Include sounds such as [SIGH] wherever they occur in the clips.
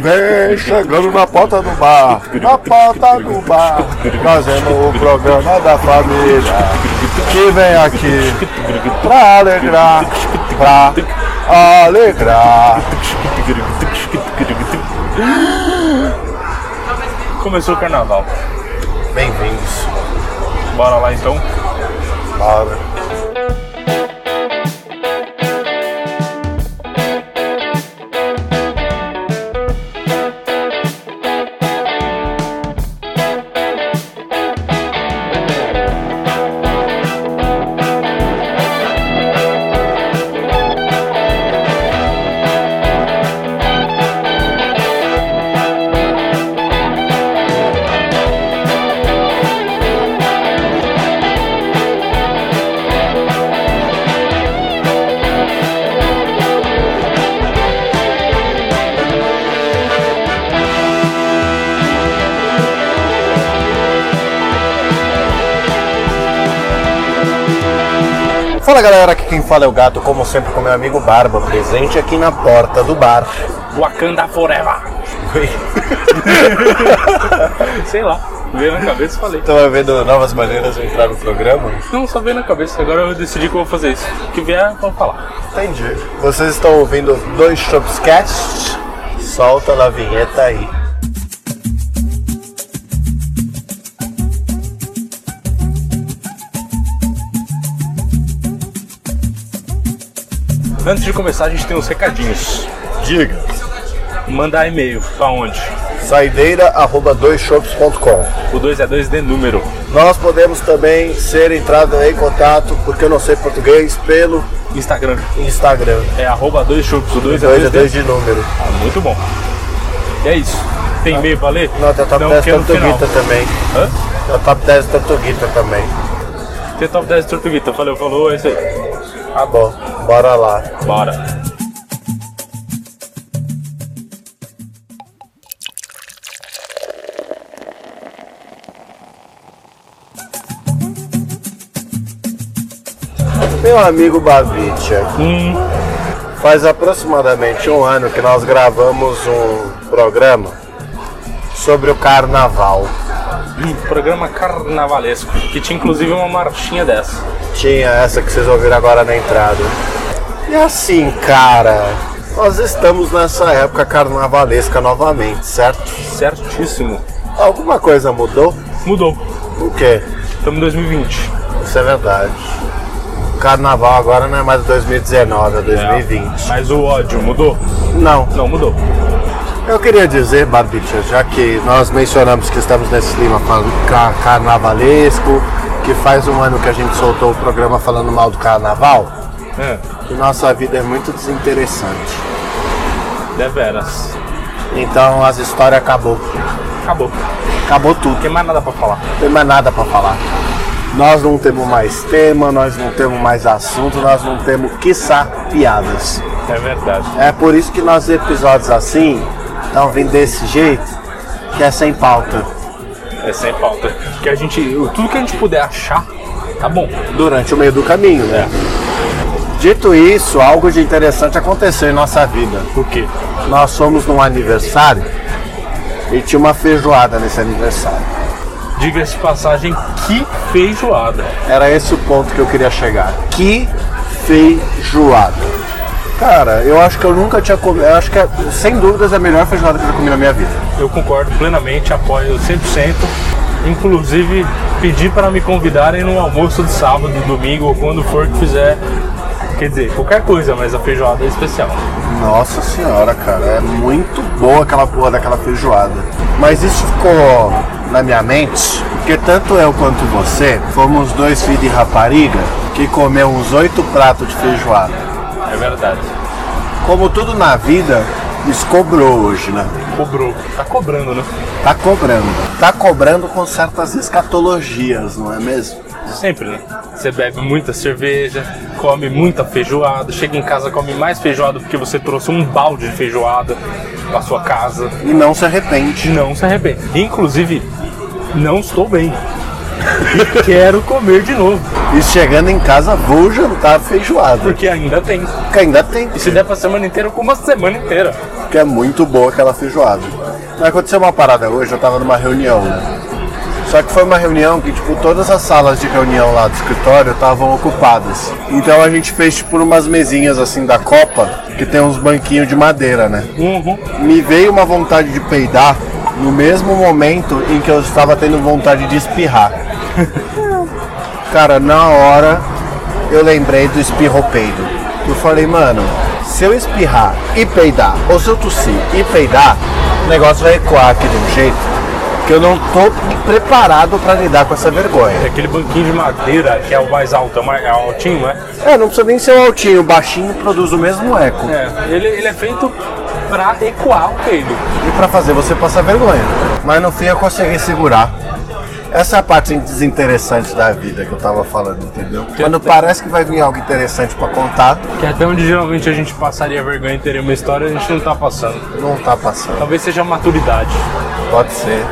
Vem chegando na porta do bar, na porta do bar, fazendo o programa da família. Que vem aqui pra alegrar, pra alegrar. Começou o carnaval. Bem-vindos. Bora lá então. Bora. Fala o gato, como sempre com meu amigo Barba, presente aqui na porta do bar. Wakanda Forever. [LAUGHS] Sei lá. Veio na cabeça e falei. Tava vendo novas maneiras de entrar no programa? Não, só veio na cabeça. Agora eu decidi que eu vou fazer isso. O que vier, vamos falar. Entendi. Vocês estão ouvindo dois Shopscast? Solta na vinheta aí. Antes de começar, a gente tem uns recadinhos. Diga. Mandar e-mail. Pra onde? Saideira arroba doisshops.com. O 2 é 2 de número. Nós podemos também ser entrado em contato, porque eu não sei português, pelo Instagram. Instagram. É arroba 2 chups. O 2 é 2 2 é 2 de número. Ah, muito bom. E é isso. Tem e-mail pra ler? Não, tem top 10 que é. Tortuguita também. Hã? Tem top 10 Tortuguita também. Tem top 10 Tortuguita. Valeu, falou, é isso aí. Tá bom, bora lá. Bora. Meu amigo Babicha, Hum, faz aproximadamente um ano que nós gravamos um programa sobre o carnaval. Programa carnavalesco. Que tinha inclusive uma marchinha dessa. Tinha essa que vocês ouviram agora na entrada. E assim, cara, nós estamos nessa época carnavalesca novamente, certo? Certíssimo. Alguma coisa mudou? Mudou. O quê? Estamos em 2020. Isso é verdade. O carnaval agora não é mais 2019, é 2020. Mas o ódio mudou? Não. Não, mudou. Eu queria dizer, Barbicha, já que nós mencionamos que estamos nesse clima carnavalesco, que faz um ano que a gente soltou o programa falando mal do carnaval, É, que nossa vida é muito desinteressante. deveras. Então as histórias acabou. Acabou. Acabou Não tudo. tem mais nada pra falar. Não tem mais nada pra falar. Nós não temos mais tema, nós não temos mais assunto, nós não temos, quiçá, piadas. É verdade. É por isso que nossos episódios assim estão vindo desse jeito, que é sem pauta. É sem pauta. Que a gente. Tudo que a gente puder achar, tá bom. durante o meio do caminho, né? Dito isso, algo de interessante aconteceu em nossa vida. Por quê? Nós fomos num aniversário e tinha uma feijoada nesse aniversário. Diga-se de passagem, que feijoada. Era esse o ponto que eu queria chegar. Que feijoada. Cara, eu acho que eu nunca tinha comido. Eu acho que, é, sem dúvidas, é a melhor feijoada que eu já comi na minha vida. Eu concordo plenamente, apoio 100%. Inclusive, pedi para me convidarem no almoço de sábado, domingo ou quando for que fizer. Quer dizer, qualquer coisa, mas a feijoada é especial. Nossa senhora, cara, é muito boa aquela porra daquela feijoada. Mas isso ficou na minha mente, porque tanto eu quanto você fomos dois filhos de rapariga que comeu uns oito pratos de feijoada. É verdade. Como tudo na vida, isso cobrou hoje, né? Cobrou. Tá cobrando, né? Tá cobrando. Tá cobrando com certas escatologias, não é mesmo? Sempre, né? Você bebe muita cerveja, come muita feijoada, chega em casa come mais feijoada porque você trouxe um balde de feijoada pra sua casa. E não se arrepende. Não se arrepende. Inclusive, não estou bem. E [LAUGHS] quero comer de novo. E chegando em casa, vou jantar feijoada. Porque ainda tem. Porque ainda tem. E se der pra semana inteira, eu como a semana inteira. Porque é muito boa aquela feijoada. Mas aconteceu uma parada hoje, eu tava numa reunião, né? Só que foi uma reunião que, tipo, todas as salas de reunião lá do escritório estavam ocupadas. Então a gente fez, tipo, umas mesinhas assim da Copa, que tem uns banquinhos de madeira, né? Uhum. Me veio uma vontade de peidar no mesmo momento em que eu estava tendo vontade de espirrar. [LAUGHS] Cara, na hora eu lembrei do espirro-peido. Eu falei, mano, se eu espirrar e peidar, ou se eu tossir e peidar, o negócio vai ecoar aqui de um jeito que eu não tô preparado para lidar com essa vergonha. É aquele banquinho de madeira que é o mais alto, é o mais é altinho, né? É, não precisa nem ser o altinho, o baixinho produz o mesmo eco. É, ele, ele é feito pra ecoar o peido. E para fazer você passar vergonha. Mas no fim eu consegui segurar. Essa é a parte desinteressante da vida que eu tava falando, entendeu? Quando parece que vai vir algo interessante para contar, Que até onde geralmente a gente passaria vergonha e teria uma história, a gente não tá passando. não tá passando. Talvez seja a maturidade. Pode ser.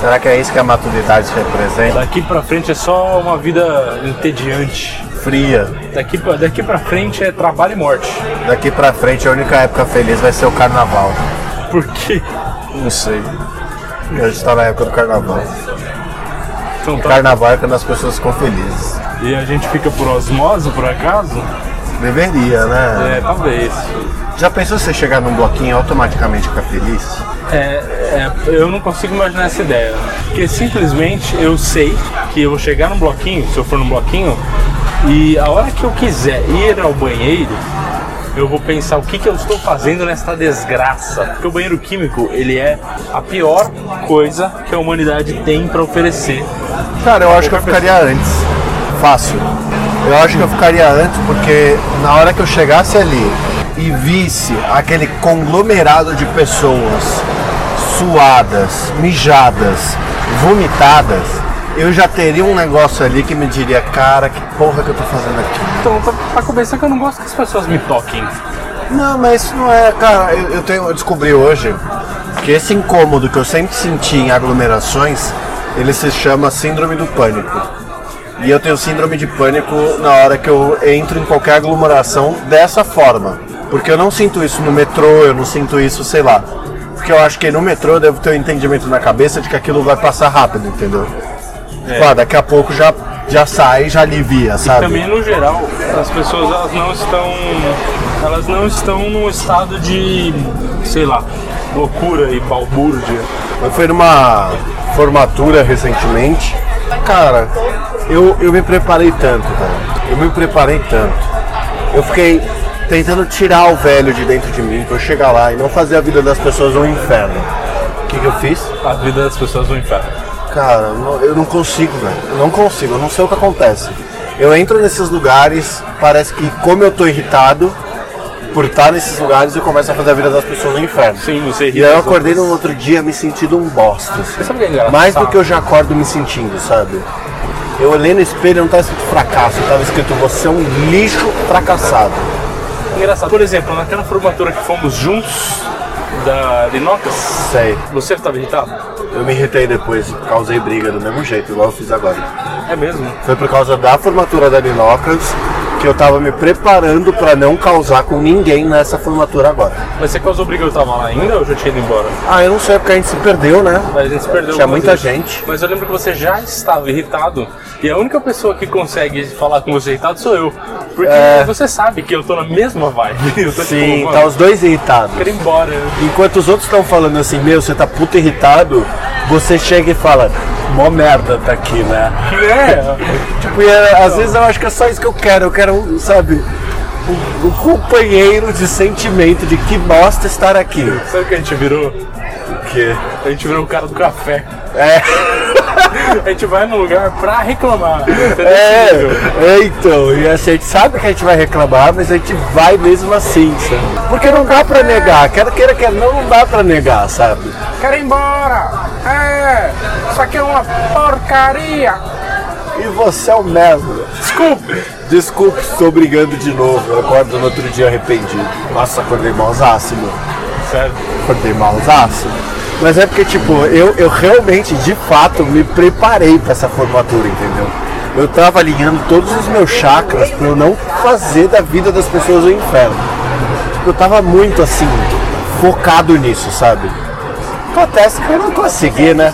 Será que é isso que a maturidade representa? Daqui pra frente é só uma vida entediante. Fria. Daqui pra, daqui pra frente é trabalho e morte. Daqui pra frente a única época feliz vai ser o carnaval. Por quê? Não sei. A gente tá na época do carnaval. Então O tá. carnaval é quando as pessoas ficam felizes. E a gente fica por osmose, por acaso? Deveria, né? É, talvez. Já pensou você chegar num bloquinho e automaticamente ficar feliz? É, é, eu não consigo imaginar essa ideia. Porque simplesmente eu sei que eu vou chegar num bloquinho, se eu for num bloquinho, e a hora que eu quiser ir ao banheiro, eu vou pensar o que, que eu estou fazendo nesta desgraça. Porque o banheiro químico, ele é a pior coisa que a humanidade tem para oferecer. Cara, eu acho que eu ficaria antes. Fácil. Eu acho que eu ficaria antes porque na hora que eu chegasse ali e visse aquele conglomerado de pessoas suadas, mijadas, vomitadas, eu já teria um negócio ali que me diria, cara, que porra que eu tô fazendo aqui? Então, pra, pra começar que eu não gosto que as pessoas me toquem. Não, mas isso não é, cara. Eu, eu tenho, eu descobri hoje que esse incômodo que eu sempre senti em aglomerações, ele se chama síndrome do pânico. E eu tenho síndrome de pânico na hora que eu entro em qualquer aglomeração dessa forma. Porque eu não sinto isso no metrô, eu não sinto isso, sei lá. Porque eu acho que no metrô eu devo ter um entendimento na cabeça de que aquilo vai passar rápido, entendeu? Tipo, ah, daqui a pouco já, já sai, já alivia, sabe? Também no geral, as pessoas elas não estão elas não estão num estado de, sei lá, loucura e balbúrdia. Eu fui numa formatura recentemente. Cara, eu, eu me preparei tanto, velho. Eu me preparei tanto. Eu fiquei tentando tirar o velho de dentro de mim pra eu chegar lá e não fazer a vida das pessoas um inferno. O que, que eu fiz? A vida das pessoas no inferno. Cara, eu não consigo, velho. Eu não consigo, eu não sei o que acontece. Eu entro nesses lugares, parece que como eu tô irritado por estar nesses lugares, eu começo a fazer a vida das pessoas no inferno. Sim, você E irrita aí eu acordei no outro dia me sentindo um bosta. assim. Sabe o que é? Mais do que eu já acordo me sentindo, sabe? Eu olhei no espelho e não estava escrito fracasso, estava escrito você é um lixo fracassado. Engraçado. Por exemplo, naquela formatura que fomos juntos da Linocas, Sei. você estava irritado? Eu me irritei depois, causei briga do mesmo jeito, igual eu fiz agora. É mesmo? Foi por causa da formatura da Linocas que eu tava me preparando pra não causar com ninguém nessa formatura agora. Mas você causou briga eu tava lá ainda ou eu já tinha ido embora? Ah, eu não sei, porque a gente se perdeu, né? Mas a gente se perdeu Tinha muita vezes. gente. Mas eu lembro que você já estava irritado. E a única pessoa que consegue falar com você irritado sou eu. Porque É. você sabe que eu tô na mesma vibe. [LAUGHS] Eu tô Sim, tipo, tá os dois irritados. quero ir embora. Enquanto os outros estão falando assim, meu, você tá puto irritado, você chega e fala, mó merda tá aqui, né? [LAUGHS] É, Tipo, e é, às vezes eu acho que é só isso que eu quero, eu quero, sabe, um, um companheiro de sentimento de que bosta estar aqui. sabe o que a gente virou? O quê? A gente virou o cara do café. É, [LAUGHS] [LAUGHS] A gente vai no lugar pra reclamar. entendeu? é, é, então, e a gente sabe que a gente vai reclamar, mas a gente vai mesmo assim, sabe? Porque não dá pra negar, quer queira, quer não, não dá pra negar, sabe? Quero ir embora! É! Isso aqui é uma porcaria! E você é o merda. Desculpe! Desculpe, estou brigando de novo. Eu acordo no outro dia arrependido. Nossa, acordei malzaço, meu. Sério. Acordei malzaço. Mas é porque, tipo, eu, eu realmente, de fato, me preparei para essa formatura, entendeu? Eu tava alinhando todos os meus chakras pra eu não fazer da vida das pessoas o inferno. Tipo, eu tava muito assim, focado nisso, sabe? Acontece que eu não consegui, né?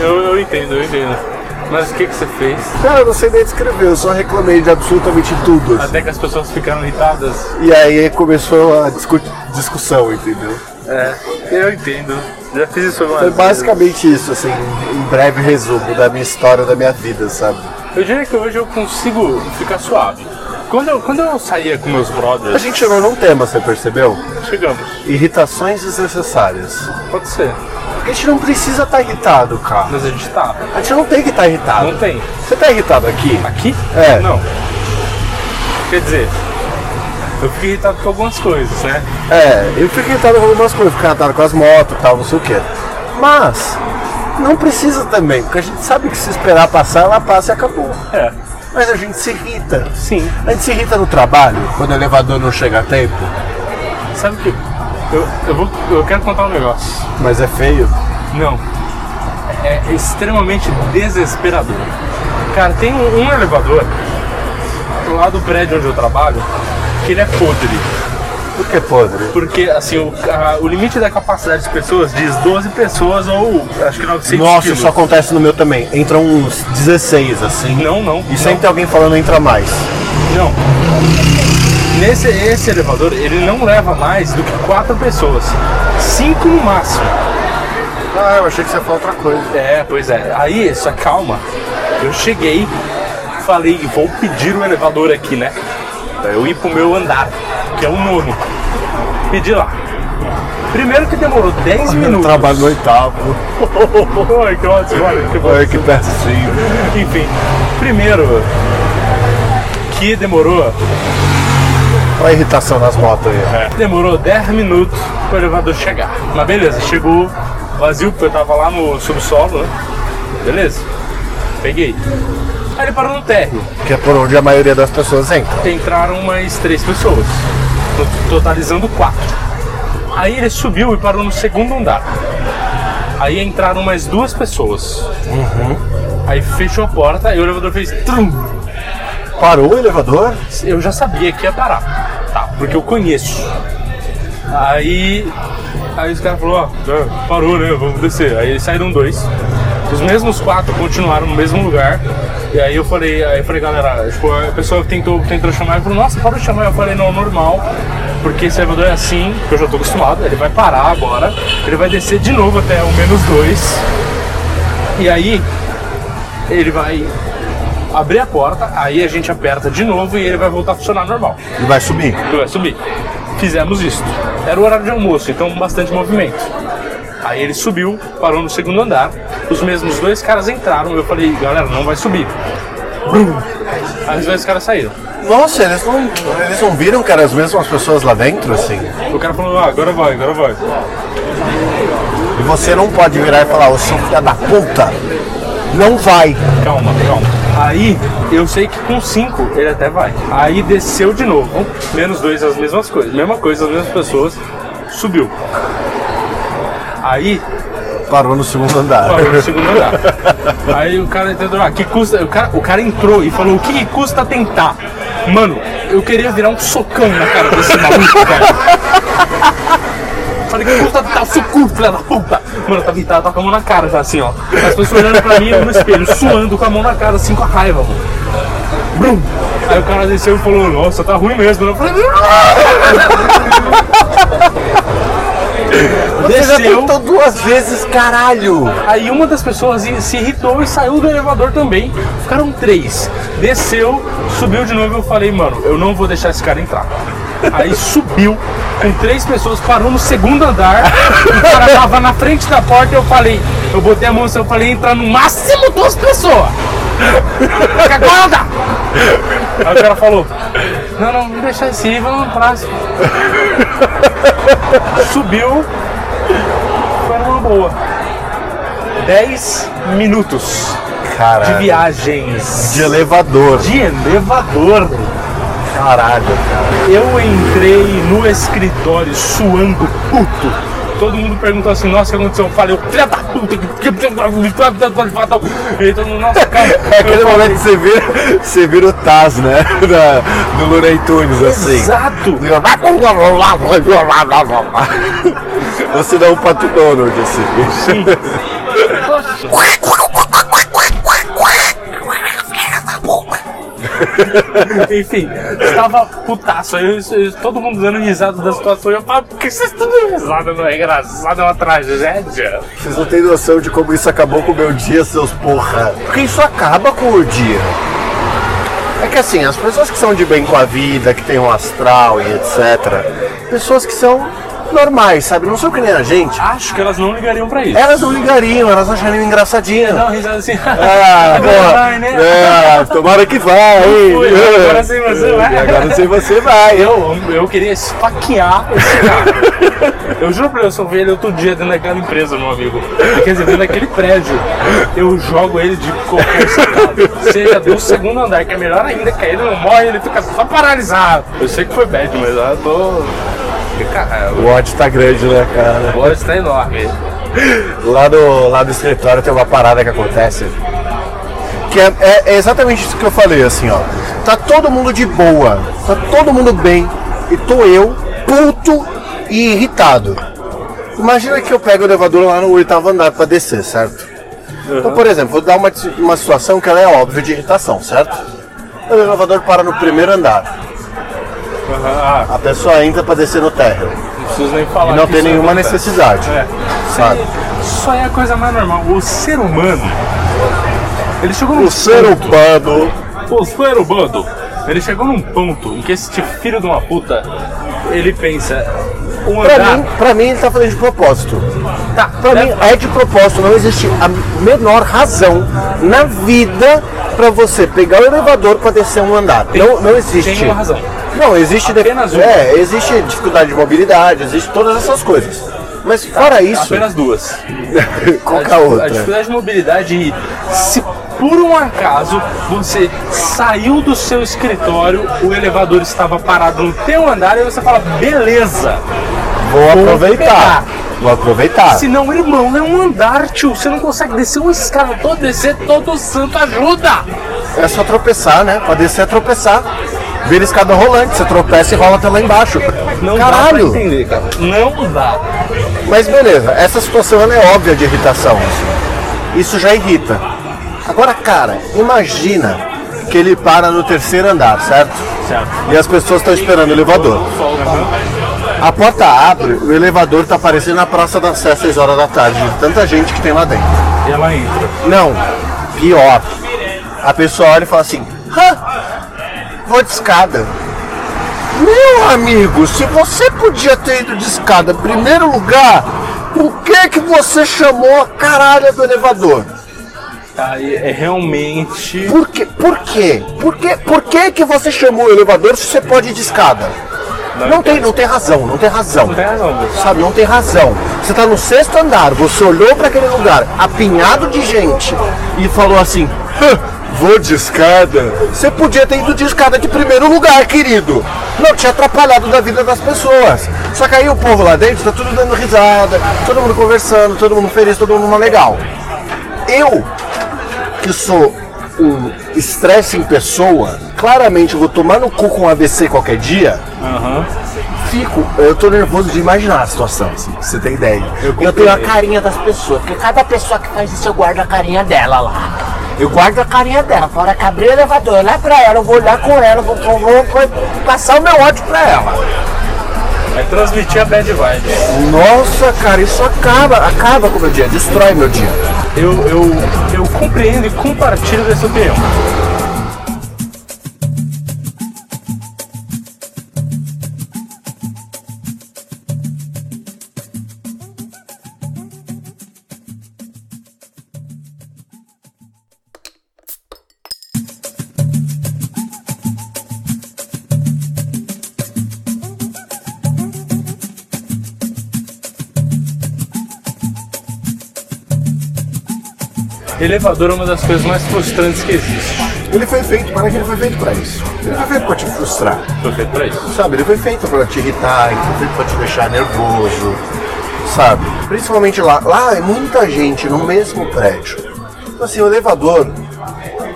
Eu, eu entendo, eu entendo. Mas o que, que você fez? Cara, eu não sei nem descrever, eu só reclamei de absolutamente tudo. assim. Até que as pessoas ficaram irritadas. E aí começou a discu- discussão, entendeu? É, eu entendo. Já fiz isso algumas Foi vezes. basicamente isso, assim, em breve resumo da minha história, da minha vida, sabe? Eu diria que hoje eu consigo ficar suave. Quando eu, quando eu saía com meus A brothers, gente chegou num tema, você percebeu? chegamos. Irritações desnecessárias. Pode ser. Porque a gente não precisa estar irritado, cara. Mas a gente tá. A gente não tem que estar irritado. Não tem. Você tá irritado aqui? Aqui? É. Não. Quer dizer, eu fiquei irritado com algumas coisas, né? É, eu fico irritado com algumas coisas, fico irritado com as motos e tal, não sei o quê. Mas, não precisa também, porque a gente sabe que se esperar passar, ela passa e acabou. É. Mas a gente se irrita. Sim. A gente se irrita no trabalho, quando o elevador não chega a tempo, Sabe o que? Eu, eu, vou, eu quero contar um negócio. mas é feio. Não. É extremamente desesperador. Cara, tem um, um elevador lá do prédio onde eu trabalho que ele é podre. Por que podre? Porque, assim, o, a- o limite da capacidade de pessoas diz 12 pessoas ou acho que 900 Nossa, quilos. isso acontece no meu também. Entra uns 16, assim. Não, não. E sempre tem alguém falando entra mais. Não. Nesse esse elevador, ele não leva mais do que quatro pessoas. Cinco no máximo. Ah, eu achei que você ia falar outra coisa. É, pois é. Aí, só calma. Eu cheguei, falei, vou pedir o elevador aqui, né? Pra eu ir pro meu andar, que é o nono. Pedi lá. Primeiro que demorou 10 Eu minutos. trabalho no oitavo. [LAUGHS] Ai, que ótimo, olha, que bom. Olha que pertinho. Enfim, primeiro que demorou, Olha a irritação nas motos aí. demorou 10 minutos para o elevador chegar. Mas beleza, chegou vazio, porque eu tava lá no subsolo, né? Beleza, peguei. Aí ele parou no térreo. Que é por onde a maioria das pessoas entra. Entraram mais três pessoas, to- totalizando quatro. Aí ele subiu e parou no segundo andar. Aí entraram mais duas pessoas. Aí fechou a porta e o elevador fez trum. Parou o elevador? eu já sabia que ia parar, tá? Porque eu conheço. Aí, aí os caras falaram, ó, parou, né? Vamos descer. Aí saíram dois. Os mesmos quatro continuaram no mesmo lugar. E aí eu falei, aí eu falei, galera, tipo, a pessoa tentou, tentou chamar e falou, nossa, parou de chamar. Eu falei, não, normal. Porque esse elevador é assim, que eu já tô acostumado, ele vai parar agora, ele vai descer de novo até o menos dois. E aí ele vai abrir a porta, aí a gente aperta de novo e ele vai voltar a funcionar normal. E vai subir. Ele vai subir. Fizemos isso. Era o horário de almoço, então bastante movimento. Aí ele subiu, parou no segundo andar. Os mesmos dois caras entraram. Eu falei, galera, não vai subir. Brum. Aí os dois caras saíram. Nossa, eles não, eles não viram que eram as mesmas pessoas lá dentro, assim? O cara falou, ah, agora vai, agora vai. E você não pode virar e falar, ô seu filho da puta, não vai. Calma, calma. Aí eu sei que com cinco ele até vai. Aí desceu de novo, menos dois, as mesmas coisas. Mesma coisa, as mesmas pessoas. Subiu. Aí Parou no segundo andar. parou no segundo andar. Aí o cara entendeu, ah, que custa. O cara, o cara entrou e falou, o que, que custa tentar? Mano, eu queria virar um socão na cara desse maluco, [LAUGHS] cara. Falei, que custa tentar seu filha da puta. Mano, eu tava tava com a mão na cara já, assim, ó. As pessoas olhando pra mim no espelho, suando com a mão na cara, assim, com a raiva, mano. Brum. Aí o cara desceu e falou, nossa, tá ruim mesmo. Eu falei, Você já tentou duas vezes, caralho. Aí uma das pessoas se irritou e saiu do elevador também. Ficaram três. Desceu, subiu de novo. Eu falei, mano, eu não vou deixar esse cara entrar. Aí subiu com três pessoas, parou no segundo andar. O cara tava na frente da porta. Eu falei, eu botei a mão assim, eu falei, entrar no máximo duas pessoas. Que agora dá. Aí o cara falou, não, não, vamos deixar esse aí, vamos no próximo. Subiu, boa. 10 minutos de Caralho. viagens. De elevador. De elevador. Caralho, cara. Eu entrei no escritório suando puto. Todo mundo perguntou assim, nossa, o que aconteceu? Eu falei, filha da puta, e todo mundo, nossa, cara. [LAUGHS] É aquele momento que você vira, você vira o Taz, né? [LAUGHS] Da, do Looney Tunes, assim. Exato! Você dá um pato Donald, assim. [LAUGHS] Enfim, estava putaço. Eu- eu- todo mundo dando risada da situação. Eu falo, por que vocês estão dando risada? Não é engraçado, é uma tragédia. Vocês não têm noção de como isso acabou com o meu dia, seus porra. Porque isso acaba com o dia. É que assim, as pessoas que são de bem com a vida, que têm um astral e etc. Pessoas que são normais, sabe? Não são que nem a gente. Acho que elas não ligariam pra isso. Elas não ligariam, elas achariam engraçadinho. Dá uma risada assim. [LAUGHS] Ah, [LAUGHS] boa. vai, né? É, tomara que vai. Fui, agora sem você vai. E agora sem você vai. Eu, eu queria esfaquear esse cara. Eu juro pra você, eu vi ele outro dia dentro daquela empresa, meu amigo. Quer dizer, dentro daquele prédio. Eu jogo ele de qualquer sacada. Seja do segundo andar, que é melhor ainda, que aí ele não morre, ele fica só paralisado. Eu sei que foi bad, mas eu tô. O ódio tá grande, né, cara? o olho está enorme. [LAUGHS] Lá do, lá do escritório tem uma parada que acontece. Que é, é- é exatamente isso que eu falei, assim, ó. Tá todo mundo de boa, tá todo mundo bem, e tô eu, puto e irritado. Imagina que eu pego o elevador lá no oitavo andar pra descer, certo? Então, por exemplo, vou dar uma, uma situação que ela é óbvia de irritação, certo? O elevador para no primeiro andar. Ah, A pessoa entra pra descer no térreo. não preciso nem falar. E não tem isso nenhuma necessidade. É. Sabe? Isso aí é a coisa mais normal. O ser humano. Ele chegou num O ser ponto- humano O ser humano. Ele chegou num ponto em que esse filho de uma puta. Ele pensa. Um Pra andar. mim, pra mim, ele tá fazendo de propósito. Tá, Pra mim, é de propósito. Não existe a menor razão na vida pra você pegar o elevador pra descer um andar. não, não existe. tem uma razão. Não, existe. Apenas uma. É, existe dificuldade de mobilidade, existe todas essas coisas. Mas fora isso, Apenas duas. [LAUGHS] qual é a A outra? dificuldade de mobilidade e se por um acaso você saiu do seu escritório, o elevador estava parado no teu andar e você fala, beleza. Vou aproveitar. pegar. Vou aproveitar. Se não, irmão, é um andar, tio. Você não consegue descer uma escada todo descer, todo santo ajuda. É só tropeçar, né? Pra descer é tropeçar. Vira escada rolante, você tropeça e rola até lá embaixo. Não dá pra Caralho! entender, cara. Não dá. Mas beleza, essa situação ela é óbvia de irritação. Isso já irrita. Agora, cara, imagina que ele para no terceiro andar, certo? Certo. E as pessoas estão esperando o elevador. A porta abre, o elevador tá aparecendo na Praça da Sé às 6 horas da tarde, de tanta gente que tem lá dentro. E ela entra. Não, pior. A pessoa olha e fala assim: Hã? Vou de escada. Meu amigo, se você podia ter ido de escada em primeiro lugar, por que que você chamou a caralha do elevador? Aí é realmente. Por quê? Por quê? Por quê? Por que que você chamou o elevador se você pode ir de escada? Não tem, não tem razão, não tem razão. Não tem razão. Sabe, não tem razão. Você tá no sexto andar, você olhou para aquele lugar apinhado de gente e falou assim: "Hã, vou de escada. Você podia ter ido de escada de primeiro lugar, querido. Não tinha atrapalhado da vida das pessoas. Só que aí o povo lá dentro tá tudo dando risada, todo mundo conversando, todo mundo feliz, todo mundo legal. Eu, que sou um estresse em pessoa, claramente vou tomar no cu com um AVC qualquer dia. Fico, eu tô nervoso de imaginar a situação, assim, pra você ter ideia. Eu, tenho a carinha das pessoas, porque cada pessoa que faz isso eu guardo a carinha dela lá. Eu guardo a carinha dela, na hora que abrir o elevador, olhar pra ela, eu vou olhar com ela, vou, vou, vou- vou passar o meu ódio pra ela. É transmitir a bad vibe. Nossa, cara, isso acaba, acaba com o meu dia, destrói meu dia. Eu, eu, eu compreendo e compartilho dessa opinião. Elevador é uma das coisas mais frustrantes que existe. Ele foi feito, para que ele foi feito pra isso. Ele foi feito pra te frustrar. Foi feito pra isso. Sabe, ele foi feito pra te irritar, ele foi feito pra te deixar nervoso. sabe? Principalmente lá. Lá é muita gente no mesmo prédio. Então, assim, o elevador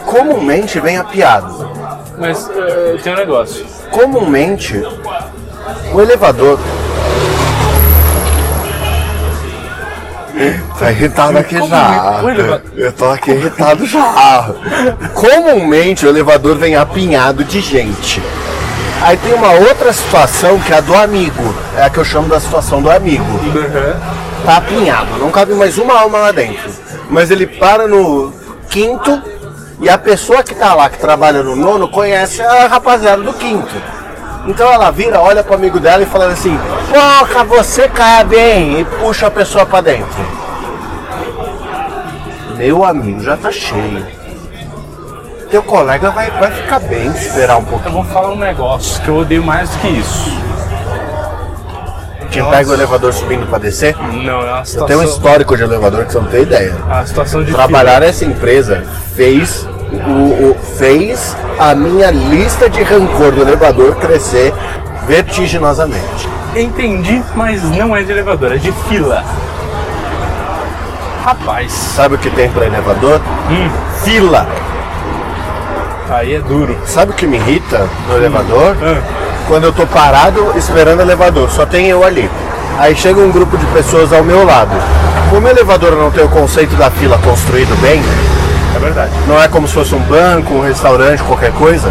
comumente vem apiado. Mas eh, tem um negócio. Comumente, o elevador. Tá irritado aqui já. Eu tô aqui irritado já. Comumente o elevador vem apinhado de gente. Aí tem uma outra situação que é a do amigo. É a que eu chamo da situação do amigo. Tá apinhado, não cabe mais uma alma lá dentro. Mas ele para no quinto e a pessoa que tá lá, que trabalha no nono, conhece a rapaziada do quinto. Então ela vira, olha pro amigo dela e fala assim: Porra, você cabe, hein? E puxa a pessoa pra dentro. Meu amigo, já tá cheio. Teu colega vai, vai ficar bem esperar um Eu pouquinho. vou falar um negócio que eu odeio mais do que isso. Quem pega o elevador subindo pra descer? Não, é uma Eu situação. tenho um histórico de elevador que você não tem ideia. A situação de Trabalhar nessa empresa fez o, o- fez a minha lista de rancor do elevador crescer vertiginosamente. Entendi, mas não é de elevador, é de fila. Rapaz, Sabe o que tem para elevador? hum, Fila. aí é duro. Sabe o que me irrita no elevador? Ah. Quando eu tô parado esperando o elevador, só tem eu ali. Aí chega um grupo de pessoas ao meu lado. Como o elevador não tem o conceito da fila construído bem, É verdade. não é como se fosse um banco, um restaurante, qualquer coisa.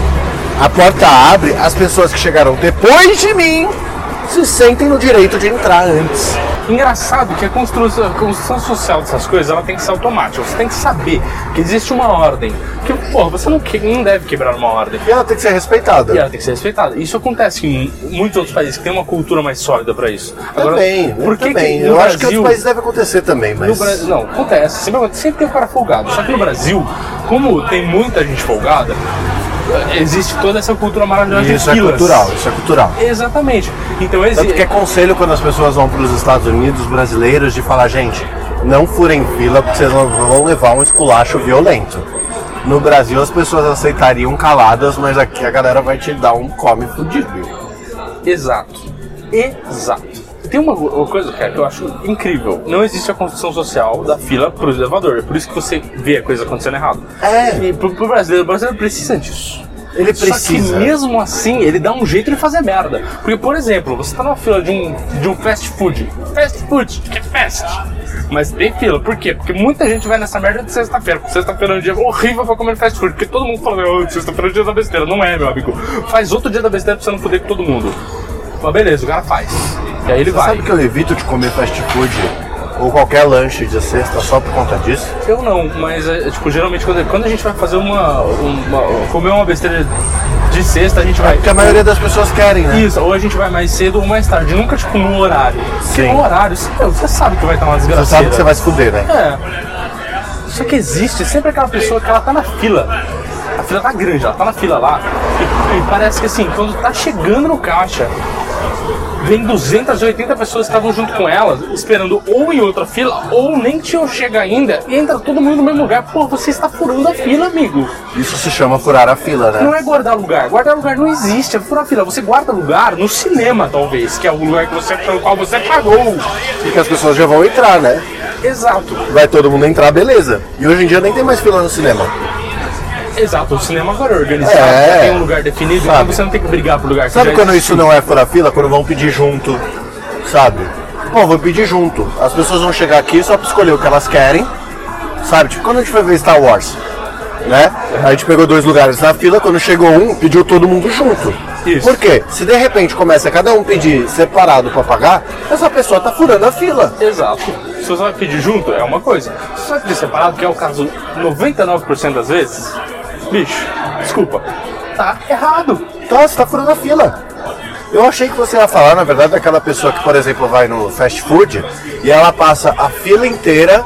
A porta abre, as pessoas que chegaram depois de mim se sentem no direito de entrar antes. Engraçado que a construção, a construção social dessas coisas ela tem que ser automática. Você tem que saber que existe uma ordem. Que, pô, você não, que- não deve quebrar uma ordem. E ela tem que ser respeitada. E ela tem que ser respeitada. Isso acontece em muitos outros países que têm uma cultura mais sólida pra isso. Também, por que também. que eu acho que Brasil- outros países deve acontecer também, mas. Brasil, não, acontece. Sempre, acontece, sempre tem um cara folgado. Só que no Brasil, como tem muita gente folgada, existe toda essa cultura maravilhosa Isso de é filas. cultural, isso é cultural. Exatamente. Então Tanto existe. que é conselho quando as pessoas vão para os Estados Unidos brasileiros de falar, gente, não furem fila porque vocês vão levar um esculacho violento. No Brasil as pessoas aceitariam caladas, mas aqui a galera vai te dar um come fudido. Exato. Exato. Tem uma, uma coisa, cara, que eu acho incrível. Não existe a construção social da fila pro elevador. É por isso que você vê a coisa acontecendo errado. É. E pro, pro brasileiro, o brasileiro precisa disso. Ele Só que precisa. mesmo assim, ele dá um jeito de fazer merda. Porque, por exemplo, você tá numa fila de um, de um fast food. Fast food, que é fast. Mas tem fila, por quê? Porque muita gente vai nessa merda de sexta-feira. Porque Sexta-feira é um dia horrível pra comer fast food. Porque todo mundo fala, oh, sexta-feira é o dia da besteira. Não é, meu amigo. Faz outro dia da besteira pra você não foder com todo mundo. Mas beleza, o cara faz. E aí ele Você vai. sabe que eu evito de comer fast food ou qualquer lanche de sexta só por conta disso? Eu não, mas é, tipo, geralmente quando, quando a gente vai fazer uma, uma- comer uma besteira de sexta, a gente vai. Porque a maioria das pessoas querem, né? Isso, ou a gente vai mais cedo ou mais tarde, nunca tipo no horário. Porque Sim. no horário, você, você sabe que vai estar uma Você desgraça. sabe que você vai se fuder, né? É. Só que existe sempre aquela pessoa que ela tá na fila. A fila tá grande, ela tá na fila lá. E, e parece que assim, quando tá chegando no caixa, vem 280 pessoas que estavam junto com ela, esperando ou em outra fila, ou nem tinham chegado ainda, e entra todo mundo no mesmo lugar. Pô, você está furando a fila, amigo. Isso se chama furar a fila, né? Não é guardar lugar. Guardar lugar não existe, é furar fila. Você guarda lugar no cinema, talvez, que é o lugar que você, pelo qual você pagou. Porque as pessoas já vão entrar, né? Exato. Vai todo mundo entrar, beleza. E hoje em dia nem tem mais fila no cinema. Exato, o cinema agora é organizado, É. tem um lugar definido, Sabe. então você não tem que brigar por lugar Sabe quando existe. isso não é furar fila? Quando vão pedir junto, sabe? Pô, vou pedir junto. As pessoas vão chegar aqui só pra escolher o que elas querem, sabe? Tipo quando a gente foi ver Star Wars, né? A gente pegou dois lugares na fila, quando chegou um, pediu todo mundo junto. Isso. Por quê? Se de repente começa cada um pedir separado pra pagar, essa pessoa tá furando a fila. Exato. Se você vai pedir junto, é uma coisa. Se você vai pedir separado, que é o caso 99% das vezes, bicho, desculpa, tá errado. Então você tá furando a fila. Eu achei que você ia falar, na verdade, daquela pessoa que, por exemplo, vai no fast food e ela passa a fila inteira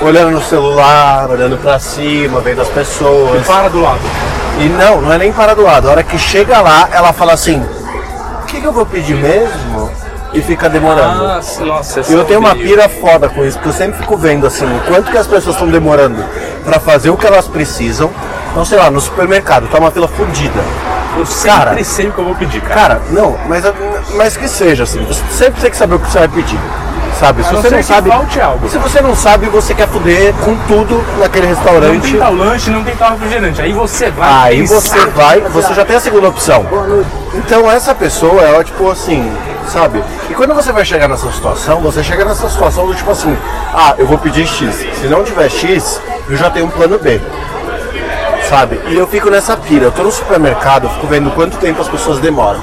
olhando no celular, olhando pra cima, vendo as pessoas. Para do lado. E não, não é nem para do lado. A hora que chega lá, ela fala assim: O que, que eu vou pedir mesmo? E fica demorando. Ah, nossa, E é eu tenho uma pira foda com isso, porque eu sempre fico vendo assim, o quanto que as pessoas estão demorando pra fazer o que elas precisam. Então, sei lá, no supermercado, tá uma fila fodida. Eu sempre Cara. sei o que eu vou pedir, cara. Cara, não, mas, mas que seja assim, você sempre tem que saber o que você vai pedir. sabe? Se não você não sabe. Se você não sabe, você quer fuder com tudo naquele Não restaurante. tem tal lanche, não tem tal refrigerante. Aí você vai. Aí você vai, você já tem a segunda opção. Então essa pessoa, ela tipo assim, sabe? E quando você vai chegar nessa situação, você chega nessa situação do tipo assim, ah, eu vou pedir X. Se não tiver X, eu já tenho um plano B. Sabe? E eu fico nessa pira. Eu tô no supermercado, eu fico vendo quanto tempo as pessoas demoram.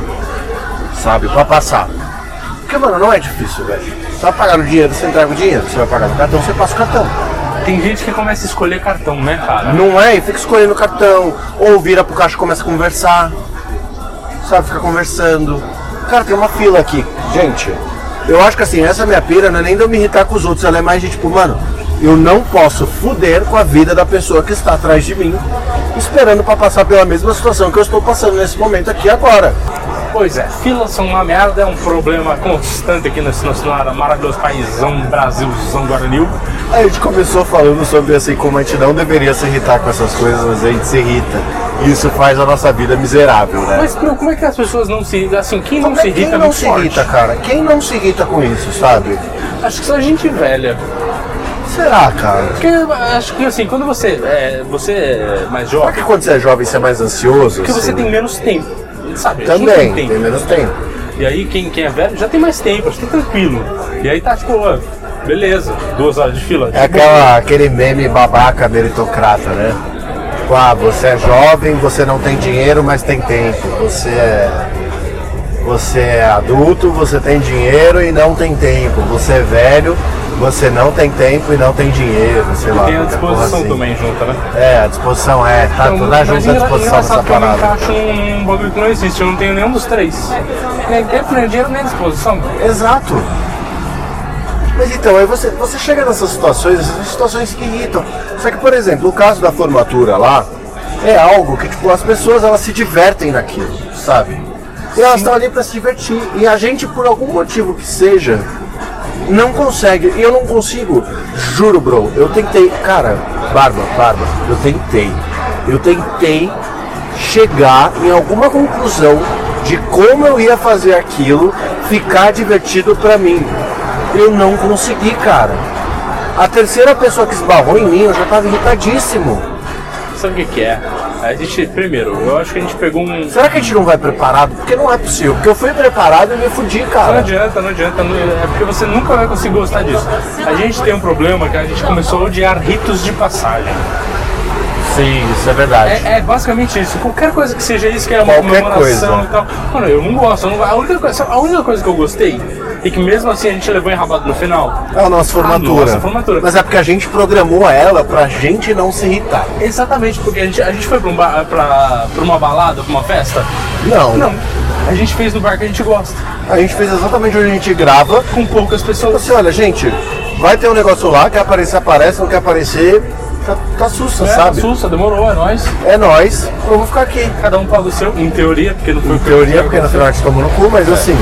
Sabe? Pra passar. Porque, mano, não é difícil, velho. Você vai pagar no dinheiro, você entrega o dinheiro. Você vai pagar no cartão, você passa o cartão. Tem gente que começa a escolher cartão, né, cara? Não é? E fica escolhendo o cartão. Ou vira pro caixa e começa a conversar. Sabe, fica conversando. Cara, tem uma fila aqui. Gente, eu acho que assim, essa minha pira não é nem de eu me irritar com os outros. Ela é mais de tipo, mano, eu não posso fuder com a vida da pessoa que está atrás de mim, esperando pra passar pela mesma situação que eu estou passando nesse momento aqui agora. Pois é, filas são uma merda, é um problema constante aqui nesse nosso maravilhoso paísão, Brasilzão Guaranil. A gente começou falando sobre assim, como a gente não deveria se irritar com essas coisas, mas a gente se irrita. E isso faz a nossa vida miserável, né? Mas como é que as pessoas não se. Assim, quem não é- se irrita Quem é não muito se forte. irrita, cara? Quem não se irrita com isso, sabe? Acho que só gente velha. Será, cara? Porque acho que assim, quando você é, você é mais Será jovem, que quando você é jovem você é mais ansioso? porque você assim? tem menos tempo. Sabe? Também, tem tempo. menos tempo. E aí quem, quem é velho já tem mais tempo, acho que tá tranquilo. E aí tá tipo, ó, beleza, duas horas de fila. É aquela, aquele meme babaca meritocrata, né? Tipo, ah, você é jovem, você não tem dinheiro, mas tem tempo. Você é. Você é adulto, você tem dinheiro e não tem tempo. Você é velho, você não tem tempo e não tem dinheiro. Sei lá. Tem a disposição assim. também junta, né? É, a disposição é, tá Então, toda junto à engra- disposição dessa que eu parada. encaixo num bagulho que não existe, eu não tenho nenhum dos três. Nem tempo, nem dinheiro, nem disposição. Exato. Mas então, aí você, você chega nessas situações, essas situações que irritam. Só que, por exemplo, o caso da formatura lá é algo que, tipo, as pessoas elas se divertem naquilo, sabe? E elas estão ali pra se divertir. E a gente, por algum motivo que seja, não consegue. E eu não consigo. Juro, bro. Eu tentei. Cara, barba, barba. Eu tentei. Eu tentei chegar em alguma conclusão de como eu ia fazer aquilo ficar divertido pra mim. Eu não consegui, cara. A terceira pessoa que esbarrou em mim, eu já tava irritadíssimo. Sabe o que, que é? A gente, primeiro, eu acho que a gente pegou um. Será que a gente não vai preparado? Porque não é possível. Porque eu fui preparado e me fudi, Não cara. adianta, não adianta, não- é porque você nunca vai conseguir gostar disso. A gente tem um problema que a gente começou a odiar ritos de passagem. Sim, isso é verdade. É, é basicamente isso. Qualquer coisa que seja isso, que é uma Qualquer comemoração coisa. e tal. Mano, eu não gosto. eu não- a, única coisa, a única coisa que eu gostei e que mesmo assim a gente levou enrabado no final. É a nossa formatura. nossa formatura. Mas é porque a gente programou ela pra gente não se irritar. Exatamente, porque a gente, a gente foi pra, um bar, pra, pra uma balada, pra uma festa. Não. Não. A gente fez no bar que a gente gosta. A gente fez exatamente onde a gente grava. Com poucas pessoas. Assim, olha, gente, vai ter um negócio lá, quer aparecer, aparece, não quer aparecer, tá, tá sussa, É, sabe? Sussa, demorou, é nóis. É nós, eu vou ficar aqui. Cada um paga o seu, em teoria, porque não foi Em teoria, porque no final a gente tomou no cu, mas assim.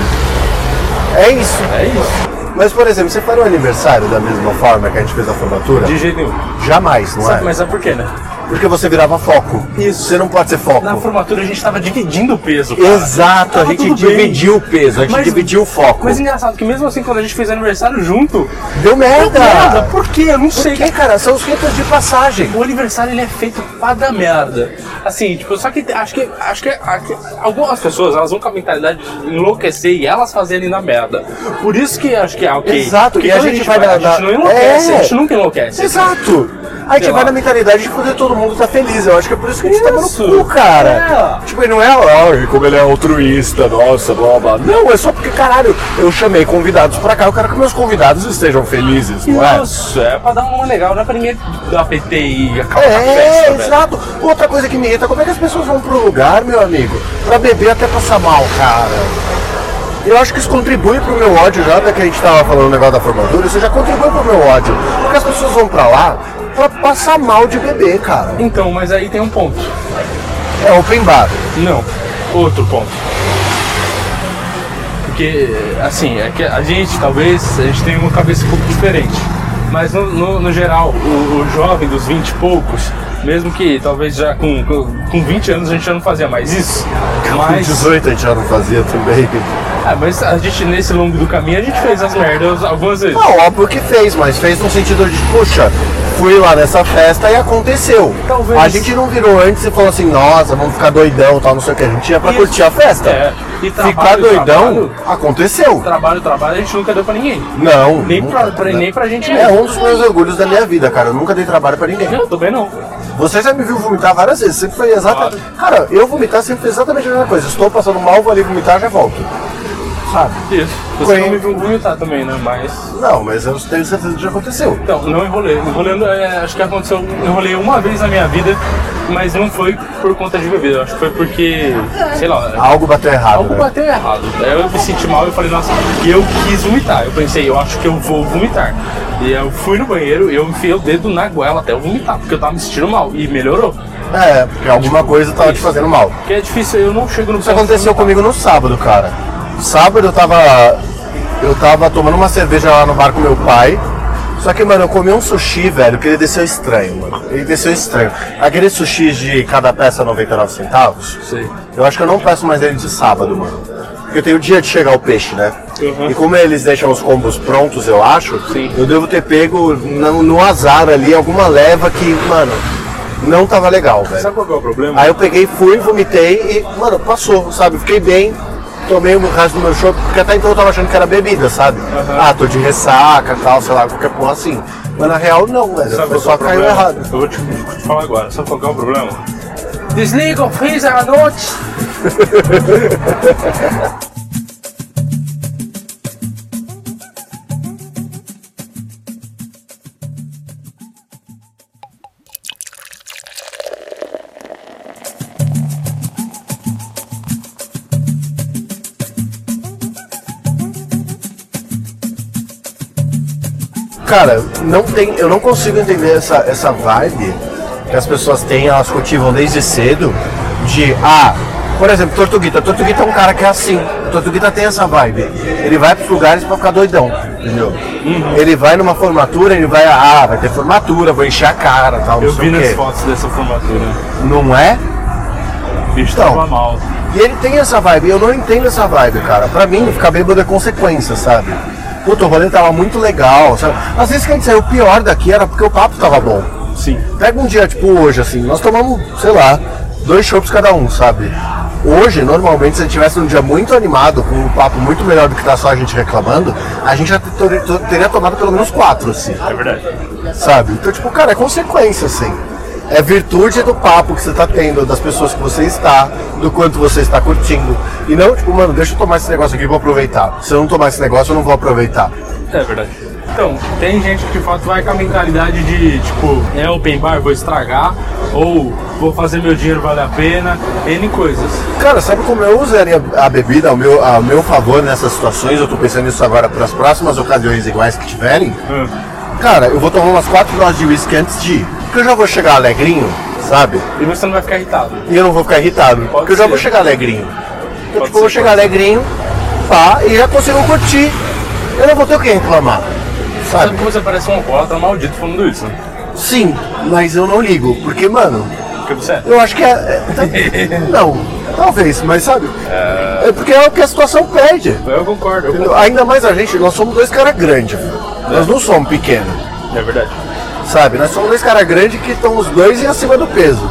É isso. É isso. Mas, por exemplo, você fará o aniversário da mesma forma que a gente fez a formatura? De jeito nenhum. Jamais, não Sabe, é? mas sabe por quê, né? Porque você virava foco. Isso. Você não pode ser foco. Na formatura a gente tava dividindo o peso. cara. Exato, a gente tudo bem. dividiu o peso, a gente Mas- dividiu o foco. Mas engraçado que mesmo assim, quando a gente fez aniversário junto, Deu merda! merda, por quê? Eu não Por sei. quê, cara? São os ritos de passagem. O aniversário ele é feito pra dar merda. Assim, tipo, só que acho que acho que, acho que algumas pessoas elas vão com a mentalidade de enlouquecer e elas fazerem da merda. Por isso que acho que é ok. Exato, Porque e a quando gente vai vai, dar- a gente não enlouquece, É. a gente nunca enlouquece. Exato! A gente vai na mentalidade de poder todo mundo tá feliz. Eu acho que é por isso que a gente tá no cu, cara. Tipo, e não é, ai, como ele é altruísta, nossa, blá blá. Não, é só porque, caralho, eu chamei convidados pra cá, eu quero que meus convidados estejam felizes, não é? Isso, é pra dar uma legal, não é pra ninguém dar PT e acabar É, festa, velho. exato. Outra coisa que me irrita, como é que as pessoas vão pro lugar, meu amigo, pra beber até passar mal, cara? Eu acho que isso contribui pro meu ódio já, que a gente tava falando o negócio da formatura, isso já contribui pro meu ódio. Porque as pessoas vão pra lá pra passar mal de beber, cara. Então, mas aí tem um ponto. É open bar. Não, outro ponto. Porque, assim, é que a gente, talvez, a gente tenha uma cabeça um pouco diferente. Mas, no, no, no geral, o, o jovem dos 20 e poucos, mesmo que talvez já com, com, com 20 anos a gente já não fazia mais isso, Com mas 18 a gente já não fazia também. Ah, mas a gente, nesse longo do caminho, a gente fez as merdas algumas vezes. Não, óbvio que fez, mas fez no sentido de, puxa, fui lá nessa festa e aconteceu. Talvez. A gente não virou antes e falou assim, nossa, vamos ficar doidão tal, não sei o que. A gente ia pra Isso. curtir a festa. É. E Ficar trabalho, doidão trabalho, aconteceu. trabalho, trabalho, a gente nunca deu pra ninguém. Não. Nem nunca. pra, pra- nem pra gente É mesmo. um dos meus orgulhos da minha vida, cara. Eu nunca dei trabalho pra ninguém. Eu também não. Você já me viu vomitar várias vezes. Sempre foi exatamente. Cara, eu vomitar sempre foi exatamente a mesma coisa. Estou passando mal, vou ali vomitar, já volto. Sabe? Isso. Você não me viu vomitar também, né? Mas. Não, mas eu tenho certeza que já aconteceu. Então, não enrolei. Enrolando, é, acho que aconteceu. Enrolei uma vez na minha vida, mas não foi por conta de bebida. Acho que foi porque, sei lá, Algo bateu errado. algo né? bateu errado. Aí eu me senti mal e falei, nossa, e eu quis vomitar. Eu pensei, eu acho que eu vou vomitar. E eu fui no banheiro, eu enfiei o dedo na goela até eu vomitar, porque eu tava me sentindo mal. E melhorou. É, porque alguma coisa tava te fazendo mal. Porque é difícil, eu não chego no Isso aconteceu comigo no sábado, cara. Sábado eu tava. Eu tava tomando uma cerveja lá no bar com meu pai. Só que, mano, eu comi um sushi, velho, que ele desceu estranho, mano. Ele desceu estranho. Aqueles sushis de cada peça 99 centavos. Sei. Eu acho que eu não peço mais ele de sábado, mano. Porque eu tenho o dia de chegar o peixe, né? Uhum. E como eles deixam os combos prontos, eu acho, Sim. eu devo ter pego no, no azar ali alguma leva que, mano, não tava legal, velho. Sabe qual que é o problema? Aí eu peguei, fui, vomitei e, mano, passou, sabe? Fiquei bem, tomei o resto do meu chopp, porque até então eu tava achando que era bebida, sabe? Ah, tô de ressaca tal, sei lá, qualquer porra assim. Mas na real não, velho. Sabe é o caiu problema? errado. Eu vou te, vou te falar agora. Sabe qual que é o problema? Desliga o freezer à noite. [LAUGHS] Cara, não tem, eu não consigo entender essa, essa vibe que as pessoas têm, elas cultivam desde cedo, de, ah, por exemplo, Tortuguita. Tortuguita é um cara que é assim. Tortuguita tem essa vibe. Ele vai pros lugares pra ficar doidão, entendeu? Ele vai numa formatura, ele vai, ah, vai ter formatura, vou encher a cara tal, não Eu sei vi nas fotos dessa formatura. Não é? O bicho Então. tava mal. E ele tem essa vibe, eu não entendo essa vibe, cara. Pra mim, ficar bêbado é consequência, sabe? Puta, o rolê tava muito legal, sabe? Às vezes que a gente saiu pior daqui era porque o papo tava bom. Sim. Pega um dia, tipo hoje, assim, nós tomamos, sei lá, dois chopps cada um, sabe? Hoje, normalmente, se a gente tivesse um dia muito animado, com um papo muito melhor do que tá só a gente reclamando, a gente já ter- ter- teria tomado pelo menos quatro, assim, É verdade. sabe? Então, tipo, cara, é consequência, assim. É virtude do papo que você tá tendo, das pessoas que você está, do quanto você está curtindo. E não, tipo, mano, deixa eu tomar esse negócio aqui e vou aproveitar. Se eu não tomar esse negócio, eu não vou aproveitar. É verdade. Então, tem gente que de fato vai com a mentalidade de tipo, é open bar, vou estragar, ou vou fazer meu dinheiro valer a pena, N coisas. Cara, sabe como eu usaria a bebida ao meu, ao meu favor nessas situações? Eu tô pensando nisso agora para as próximas ocasiões iguais que tiverem. Hum. Cara, eu vou tomar umas quatro doses de whisky antes de ir. Porque eu já vou chegar alegrinho, sabe? E você não vai ficar irritado. E eu não vou ficar irritado. porque eu já ser. vou chegar alegrinho. Eu, Pode tipo, eu vou ser, chegar pode alegrinho, pá, e já consigo curtir. Eu não vou ter o que reclamar. Sabe Sabe? que você parece um alcoólatra maldito falando isso, né? Sim, mas eu não ligo. Porque, mano, Porque você é. eu acho que é. é- tá- [LAUGHS] não, talvez, mas sabe? É porque é o que a situação pede. Eu concordo, eu concordo. Ainda mais a gente, nós somos dois caras grandes. Nós não somos pequenos, É verdade. Sabe? Nós somos dois caras grandes que estão os dois em acima do peso.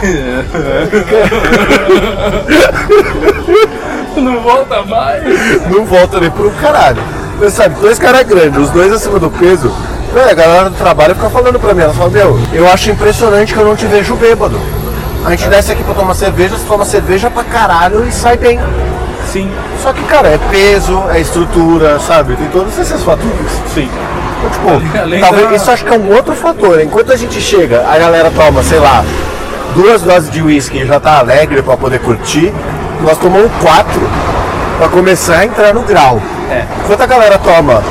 [LAUGHS] Não volta mais. Não volta nem pro caralho. Mas sabe, dois caras grandes, os dois acima do peso. Velho, a galera do trabalho fica falando pra mim, ela fala, meu, eu acho impressionante que eu não te vejo bêbado. A gente desce aqui pra tomar cerveja, você toma cerveja pra caralho e sai bem. Sim, Só que, cara, é peso, é estrutura, sabe? Tem todos esses fatores. sim. Então, tipo, [LAUGHS] talvez da- isso acho que é um outro fator. Enquanto a gente chega, a galera toma, sei lá, duas doses de uísque e já tá alegre pra poder curtir, nós tomamos quatro pra começar a entrar no grau. É. Enquanto a galera toma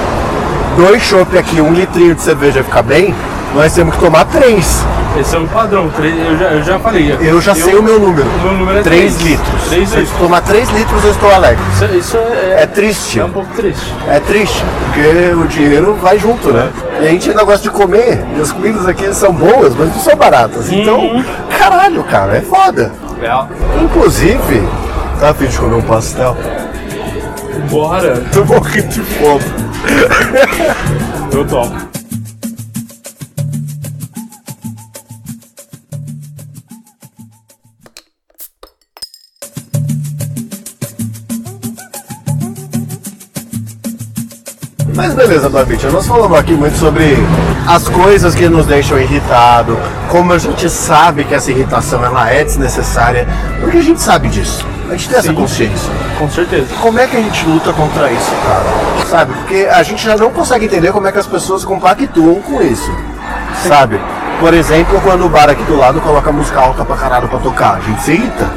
dois chopp aqui, um litrinho de cerveja fica bem, nós temos que tomar três. Esse é o padrão. Eu já, eu já falei. Eu já sei o meu número. O meu número é Três três. litros. Três Se eu tomar três litros, eu estou alegre. Isso, isso é, É triste. é um pouco triste. É triste, porque o dinheiro vai junto, né? E a gente ainda gosta de comer, e as comidas aqui são boas, mas não são baratas. Então, caralho, cara, é foda. Real. Inclusive, tá afim de comer um pastel? Bora! Tô morrendo de fome. Eu topo. Beleza, David, nós falamos aqui muito sobre as coisas que nos deixam irritado, como a gente sabe que essa irritação ela é desnecessária, porque a gente sabe disso. A gente tem essa Sim. consciência. Com certeza. Como é que a gente luta contra isso, cara? Sabe? Porque a gente já não consegue entender como é que as pessoas compactuam com isso. Sabe? Por exemplo, quando o bar aqui do lado coloca música alta pra caralho pra tocar, a gente se irrita.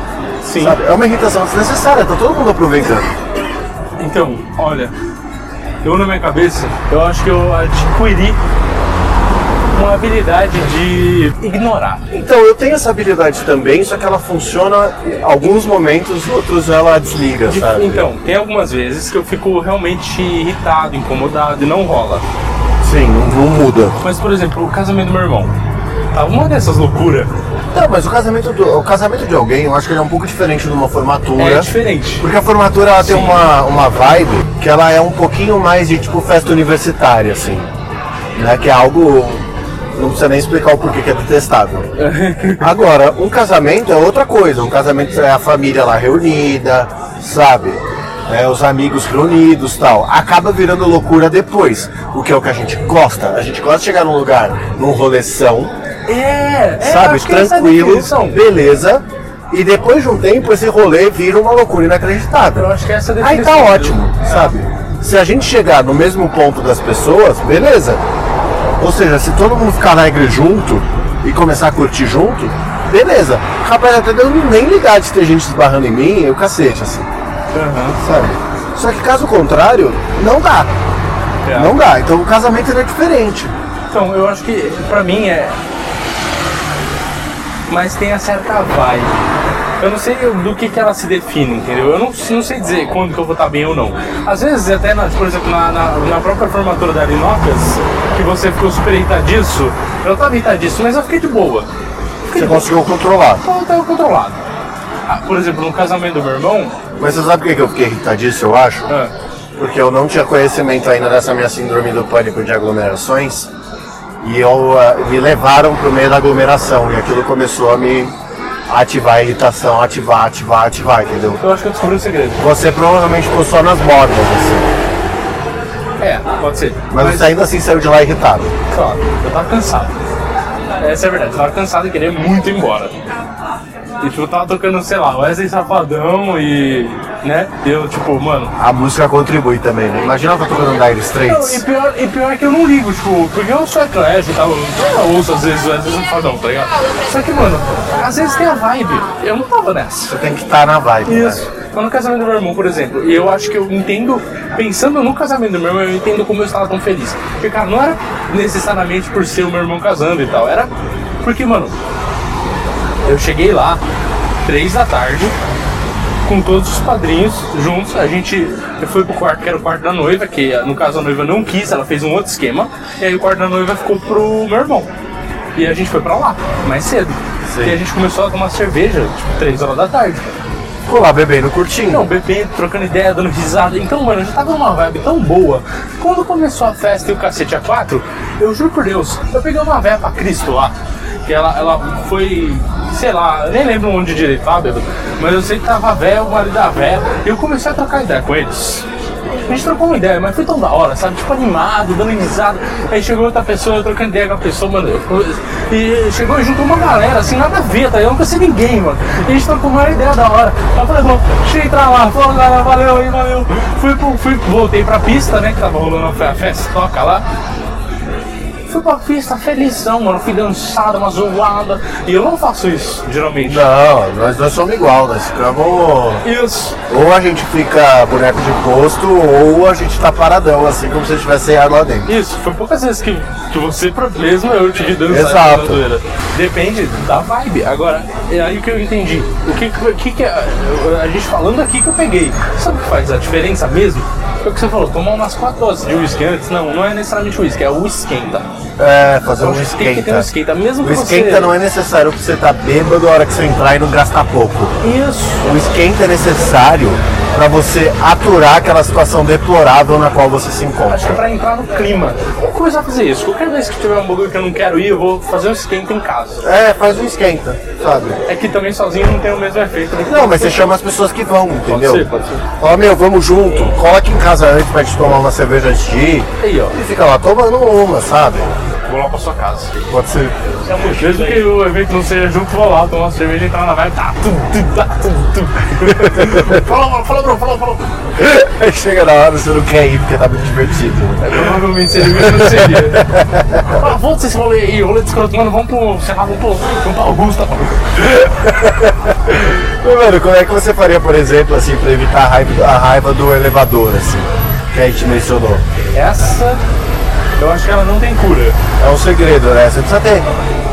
Sim. Sabe? É uma irritação desnecessária, tá todo mundo aproveitando. Então, olha, eu na minha cabeça, eu acho que eu adquiri uma habilidade de ignorar. Então, eu tenho essa habilidade também, só que ela funciona em alguns momentos, outros ela desliga, De- sabe? Então, tem algumas vezes que eu fico realmente irritado, incomodado e não rola. Sim, não, não muda. Mas, por exemplo, o casamento do meu irmão. Tá uma dessas loucuras Não, mas o casamento, do, o casamento de alguém, eu acho que ele é um pouco diferente de uma formatura. é diferente. Porque a formatura ela tem uma, uma vibe que ela é um pouquinho mais de tipo festa universitária, assim. Né? Que é algo. Não precisa nem explicar o porquê que é detestável. [LAUGHS] Agora, um casamento é outra coisa. Um casamento é a família lá reunida, sabe? É, os amigos reunidos tal. Acaba virando loucura depois. O que é o que a gente gosta. A gente gosta de chegar num lugar, num roleção, É, é sabe? é Tranquilo, definição. beleza. E depois de um tempo esse rolê vira uma loucura inacreditável. Eu acho que essa é a Aí tá ótimo, sabe? Se a gente chegar no mesmo ponto das pessoas, beleza. Ou seja, se todo mundo ficar alegre junto e começar a curtir junto, beleza. Rapaz, até deu nem ligar de ter gente esbarrando em mim e o cacete, assim, Aham. sabe? Só que caso contrário, não dá. É. Não dá. Então o casamento é diferente. Então, eu acho que pra mim é. Mas tem a certa vibe. Eu não sei do que, que ela se define, entendeu? Eu não, não sei dizer quando que eu vou estar bem ou não. Às vezes, até, na, por exemplo, na, na, na própria formatura da Arinocas, que você ficou super irritadiço, eu tava irritadiço, mas eu fiquei de boa. Você conseguiu controlar. Então, eu tava controlado. Ah, por exemplo, no casamento do meu irmão, Mas você sabe por que que eu fiquei irritadíssimo, eu acho? ah, Porque eu não tinha conhecimento ainda dessa minha síndrome do pânico de aglomerações. E eu, ah, me levaram pro meio da aglomeração. E aquilo começou a me ativar a irritação, ativar, ativar, ativar, entendeu? eu acho que eu descobri o segredo. Você provavelmente ficou só nas bordas, assim. É, pode ser. Mas, você ainda assim saiu de lá irritado. Claro, eu tava cansado. Essa é a verdade, eu tava cansado e queria muito ir embora. E tipo, eu tava tocando, sei lá, Wesley Safadão e. né? E eu, tipo, mano. A música contribui também, né? Imagina eu tô tocando Dire Não, e, Straits. pior, e pior é que eu não ligo, tipo, porque eu sou eclético e tal, eu ouço às vezes Wesley Safadão, tá ligado? Só que, mano, às vezes tem a vibe, eu não tava nessa. Você tem que estar na vibe. né? Isso. Então, no casamento do meu irmão, por exemplo, e eu acho que eu entendo, pensando no casamento do meu irmão, eu entendo como eu estava tão feliz. Porque, cara, não era necessariamente por ser o meu irmão casando e tal, era porque, mano, eu cheguei lá, três da tarde, com todos os padrinhos juntos, a gente foi pro quarto, que era o quarto da noiva, que no caso a noiva não quis, ela fez um outro esquema, e aí o quarto da noiva ficou pro meu irmão. E a gente foi pra lá, mais cedo. Sim. E a gente começou a tomar cerveja, tipo, três horas da tarde. Ficou lá bebendo, curtindo. Não, bebendo, trocando ideia, dando risada. Então, mano, eu já tava numa vibe tão boa. Quando começou a festa e o cacete a quatro, eu juro por Deus, eu peguei uma véia pra Cristo lá. Que ela, ela foi, sei lá, nem lembro onde direito, tá, bêbado? Mas eu sei que tava véia, o marido da véia, e eu comecei a trocar ideia com eles. A gente trocou uma ideia, mas foi tão da hora, sabe? Tipo, animado, dando. Aí chegou outra pessoa, eu trocando ideia com a pessoa, mano. E chegou e juntou uma galera, assim, nada a ver, tá? Eu não conheci ninguém, mano. E a gente trocou uma ideia da hora. Aí eu falei, bom, deixa eu entrar lá. Falou, galera, valeu aí, valeu. Fui, fui, voltei pra pista, né? Que tava rolando a festa, toca lá. Fui pra pista felizão, mano. Fui dançada, uma zoada. E eu não faço isso, geralmente. Não, nós dois somos igual, nós ficamos. Isso. Ou a gente fica boneco de posto, ou a gente tá paradão, assim como se tivesse ar lá dentro. Isso, foi poucas vezes que, que você mesmo eu te vi dançar Exato. na zoeira. Depende da vibe. Agora, é aí que eu entendi. O que, que, que, que é- a gente falando aqui que eu peguei. Sabe o que faz a diferença mesmo? Foi o que você falou, tomar umas quatro doses de uísque antes. Não, não é necessariamente uísque, é o esquenta. É, fazer um Tem que ter um esquenta. esquenta, mesmo O que você... esquenta não é necessário pra você estar bêbado a hora que você entrar e não gastar pouco. Isso. O esquenta é necessário pra você aturar aquela situação deplorável na qual você se Acho que é encontra. pra entrar no clima. Vou começar a fazer isso. Qualquer vez que tiver um bagulho que eu não quero ir, eu vou fazer um esquenta em casa. É, faz um esquenta, sabe? É que também sozinho não tem o mesmo efeito. né? Não, mas você chama as pessoas que vão, entendeu? ser, pode ser. Fala, meu, vamos junto, cola aqui em casa antes pra gente tomar uma cerveja antes de ir. Aí, ó. E fica lá tomando uma, sabe? Vou lá pra sua casa. Pode ser. Mesmo que o evento não seja junto, vou lá tomar uma cerveja e entrar na vibe. Tá, tum, tum, tá, tum, tum. [LAUGHS] fala, fala, bro, fala, fala. [LAUGHS] Aí chega na hora você não quer ir porque tá muito divertido. Provavelmente seria mesmo não seria. Ah, vamos esse rolê aí, rolê de escroto, mano, vamos pro, sei lá, vamos pro, vamos pra Augusta. [LAUGHS] Mano, como é que você faria, por exemplo, assim, pra evitar a raiva, a raiva do elevador, assim, que a gente mencionou? Essa, eu acho que ela não tem cura. É um segredo, né? Você precisa ter.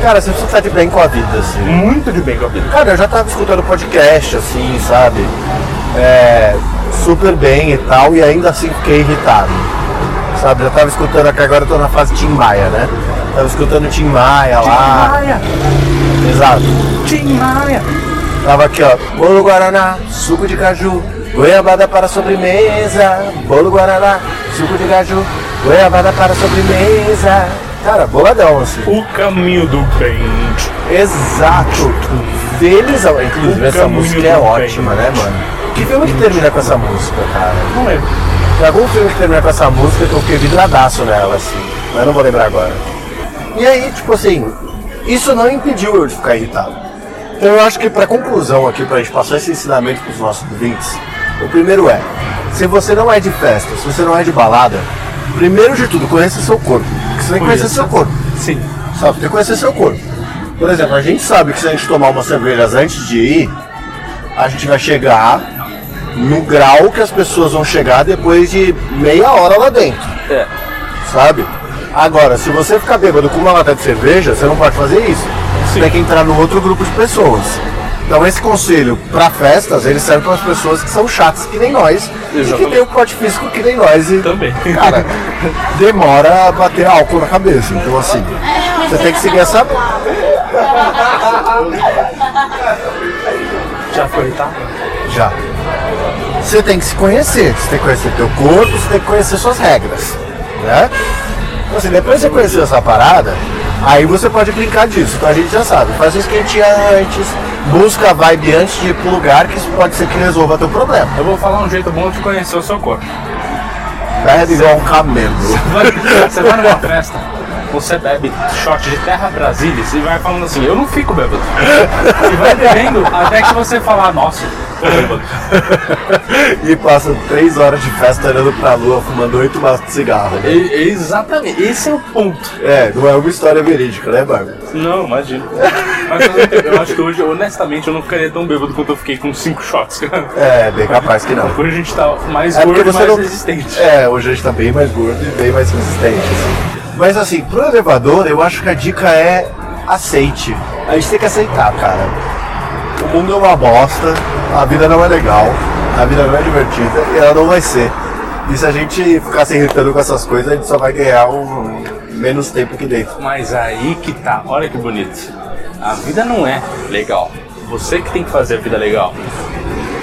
Cara, você precisa estar de bem com a vida, assim. Muito de bem com a vida. Cara, eu já tava escutando podcast, assim, sabe? É, super bem e tal, e ainda assim fiquei irritado. Sabe? Já tava escutando, que agora eu tô na fase Tim Maia, né? Tava escutando Tim Maia lá. Maia, Exato. Tim Maia. Tava aqui, ó. Bolo Guaraná, suco de caju, goiabada para sobremesa. Bolo Guaraná, suco de caju, goiabada para sobremesa. Cara, boladão, assim. O caminho do bem. Exato. Felizão. Inclusive, O essa música é bem. ótima, né, mano? Que filme que termina com essa música, cara? Não lembro. Tem algum filme que termina com essa música que eu fiquei vidradaço nela, assim. Mas não vou lembrar agora. E aí, tipo assim, isso não impediu eu de ficar irritado. Então eu acho que pra conclusão aqui, pra gente passar esse ensinamento pros nossos ouvintes, o primeiro é, se você não é de festa, se você não é de balada, primeiro de tudo, conheça seu corpo. Porque você tem que conhecer seu corpo. Sim. Sabe, tem que conhecer seu corpo. Por exemplo, a gente sabe que se a gente tomar umas cervejas antes de ir, a gente vai chegar no grau que as pessoas vão chegar depois de meia hora lá dentro, É. sabe? Agora, se você ficar bêbado com uma lata de cerveja, você não pode fazer isso. Você Sim. tem que entrar no outro grupo de pessoas. Então esse conselho para festas, ele serve para as pessoas que são chatas que nem nós e que Exatamente. tem o pote físico que nem nós. E, Também. Cara, [LAUGHS] [LAUGHS] demora a bater álcool na cabeça. Então assim, você tem que seguir essa. [LAUGHS] Já foi, tá? Já. Você tem que se conhecer, você tem que conhecer teu corpo, você tem que conhecer suas regras, né? Então, assim, depois de você conhecer essa parada, aí você pode brincar disso. Então a gente já sabe, faz um esquentinha antes, busca a vibe antes de ir pro lugar, que isso pode ser que resolva teu problema. Eu vou falar um jeito bom de conhecer o seu corpo. Bebe igual um camelo. Vai- Você vai numa festa, você bebe shot de terra Brasília e vai falando assim, eu não fico bêbado. E vai bebendo até que você falar, nossa, tô bêbado. [LAUGHS] e passa três horas de festa olhando pra lua, fumando oito maços de cigarro. né? E- exatamente, esse é o ponto. É, não é uma história verídica, né, Bárbara? Não, imagina. Mas eu acho que hoje, honestamente, eu não ficaria tão bêbado quanto eu fiquei com cinco shots. É, bem capaz que não. Hoje a gente tá mais É gordo e mais não. resistente. É, hoje a gente tá bem mais gordo e bem mais resistente. assim. Mas assim, pro elevador, eu acho que a dica é aceite. A gente tem que aceitar, cara. O mundo é uma bosta, a vida não é legal, a vida não é divertida e ela não vai ser. E se a gente ficar se irritando com essas coisas, a gente só vai ganhar um menos tempo aqui dentro. Mas aí que tá, olha que bonito. A vida não é legal. Você que tem que fazer a vida legal.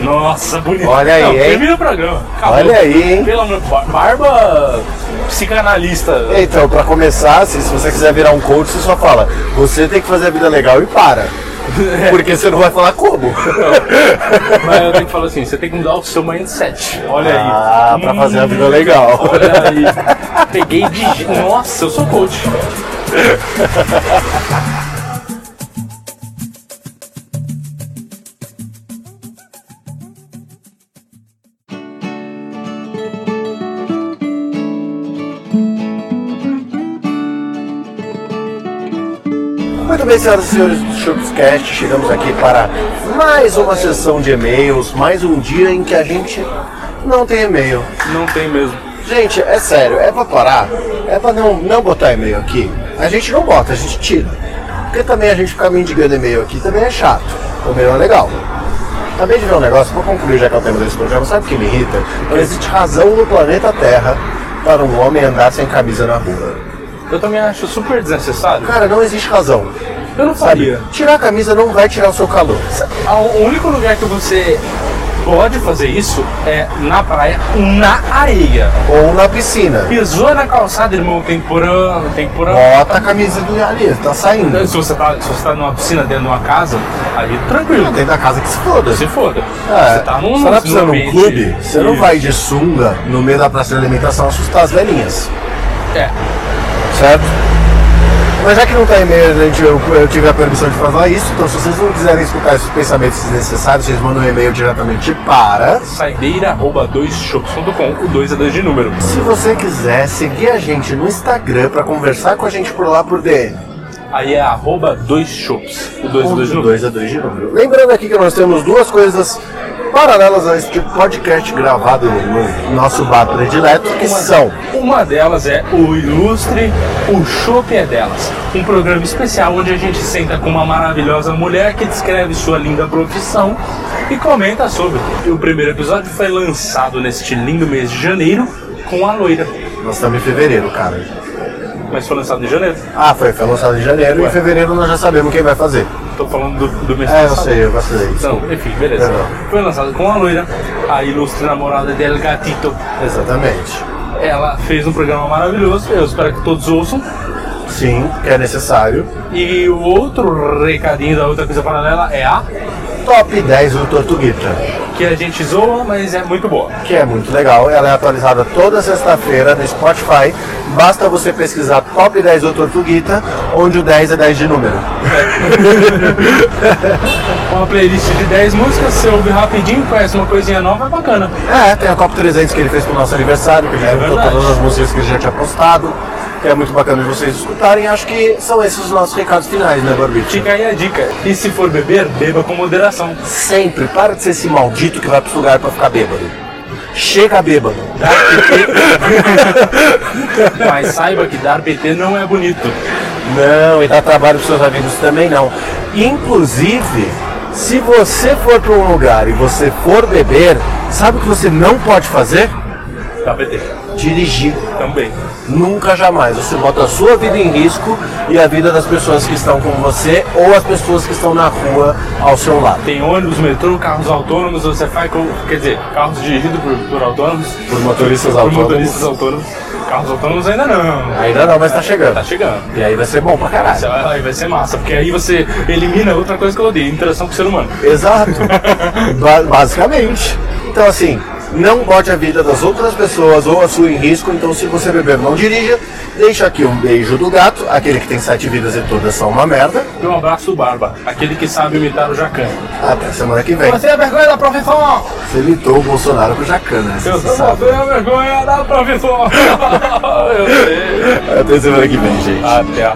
Nossa, bonito. Olha aí, Não, hein? Termina o programa. Acabou. Olha aí, hein? Pelo amor Bar- Barba psicanalista. Então, pra começar, se, se você quiser virar um coach, você só fala, você tem que fazer a vida legal e para. [LAUGHS] Porque você não vai falar como. Mas eu tenho que falar assim, você tem que mudar o seu mindset. Olha aí. Ah, pra fazer a vida legal. Olha aí. Peguei de. Nossa, eu sou coach. [LAUGHS] Muito bem, senhoras e senhores do Chupscast, chegamos aqui para mais uma sessão de e-mails, mais um dia em que a gente não tem e-mail. Não tem mesmo. Gente, é sério, é pra parar, é pra não, não botar e-mail aqui. A gente não bota, a gente tira. Porque também a gente ficar mendigando e-mail aqui também é chato, também não é legal. Acabei de ver um negócio, vou concluir já que é o tema desse programa, sabe o que me irrita? Não existe razão no planeta Terra para um homem andar sem camisa na rua. Eu também acho super desnecessário. Cara, não existe razão. Eu não Sabe? faria. Tirar a camisa não vai tirar o seu calor. O único lugar que você pode fazer isso é na praia, na areia. Ou na piscina. Pisou na calçada, irmão, temporão, temporão. Bota a camisa do ali, tá saindo. Se você tá, se você tá numa piscina dentro de uma casa, ali tranquilo. Dentro da casa que se foda. Se foda. É, você tá num, você tá num um clube, você não vai de sunga no meio da praça de alimentação assustar as velhinhas, É. certo? Mas já que não tá e-mail, gente, eu, eu tive a permissão de falar isso, então se vocês não quiserem escutar esses pensamentos desnecessários, vocês mandam um e-mail diretamente para. Saideira.doisshops.com, o 2 é 2 de número. Se você quiser seguir a gente no Instagram para conversar com a gente por lá por DM. Aí é arroba dois shops. O 2 é 2 de número. 2 a 2 de número. Lembrando aqui que nós temos duas coisas paralelas a este podcast gravado no nosso bar predileto, que são Uma delas é o Ilustre, o Chopp é delas. Um programa especial onde a gente senta com uma maravilhosa mulher que descreve sua linda profissão e comenta sobre. E o primeiro episódio foi lançado neste lindo mês de janeiro com a loira. Nós estamos em fevereiro, cara. Mas foi lançado em janeiro. Ah, foi, foi lançado em janeiro e em fevereiro nós já sabemos quem vai fazer. Tô falando do, do mês É, eu passado. sei, eu vacilei. Então, enfim, beleza. Foi lançado com a loira, a ilustre namorada del gatito. Exatamente. Ela fez um programa maravilhoso, eu espero que todos ouçam. Sim, que é necessário. E o outro recadinho da outra coisa paralela é a Top 10 do Tortuguita, que a gente zoa, mas é muito boa. que é muito legal. Ela é atualizada toda sexta-feira no Spotify. Basta você pesquisar Top 10 do Tortuguita, onde o 10 é 10 de número. [LAUGHS] Uma playlist de 10 músicas, você ouve rapidinho, conhece uma coisinha nova, é bacana. É, tem a Top 300 que ele fez pro nosso aniversário, que a gente É verdade. todas as músicas que ele já tinha postado. Que é muito bacana de vocês escutarem. Acho que são esses os nossos recados finais, né, Barbite? Fica aí a dica. E se for beber, beba com moderação. Sempre, para de ser esse maldito que vai pro lugar pra ficar bêbado. Chega bêbado. Dar PT. [LAUGHS] mas saiba que dar PT não é bonito. Não, e dá trabalho pros seus amigos também não. Inclusive, se você for para um lugar e você for beber, sabe o que você não pode fazer? Dar PT. Dirigir. Também. Nunca jamais. Você bota a sua vida em risco e a vida das pessoas que estão com você ou as pessoas que estão na rua ao seu lado. Tem ônibus, metrô, carros autônomos, você faz com. Quer dizer, carros dirigidos por, por autônomos. Por motoristas Por autônomos. motoristas autônomos. Carros autônomos ainda não. Ainda não, mas tá chegando. Tá chegando. E aí vai ser bom pra caralho. Aí vai ser massa, porque aí você elimina outra coisa que eu odeio, interação com o ser humano. Exato. [LAUGHS] Ba- basicamente. Então assim, não bote a vida das outras pessoas ou a sua em risco. Então se você beber, não dirija. Deixa aqui um beijo do gato, aquele que tem sete vidas e todas são uma merda. E um abraço do Barba, aquele que sabe imitar o Jacan. Até semana que vem. Você é a vergonha da profissão! Você imitou o Bolsonaro com o Jacan, né? Eu Você sou você é a vergonha da profissão! eu sei. Até semana que vem, gente. Até.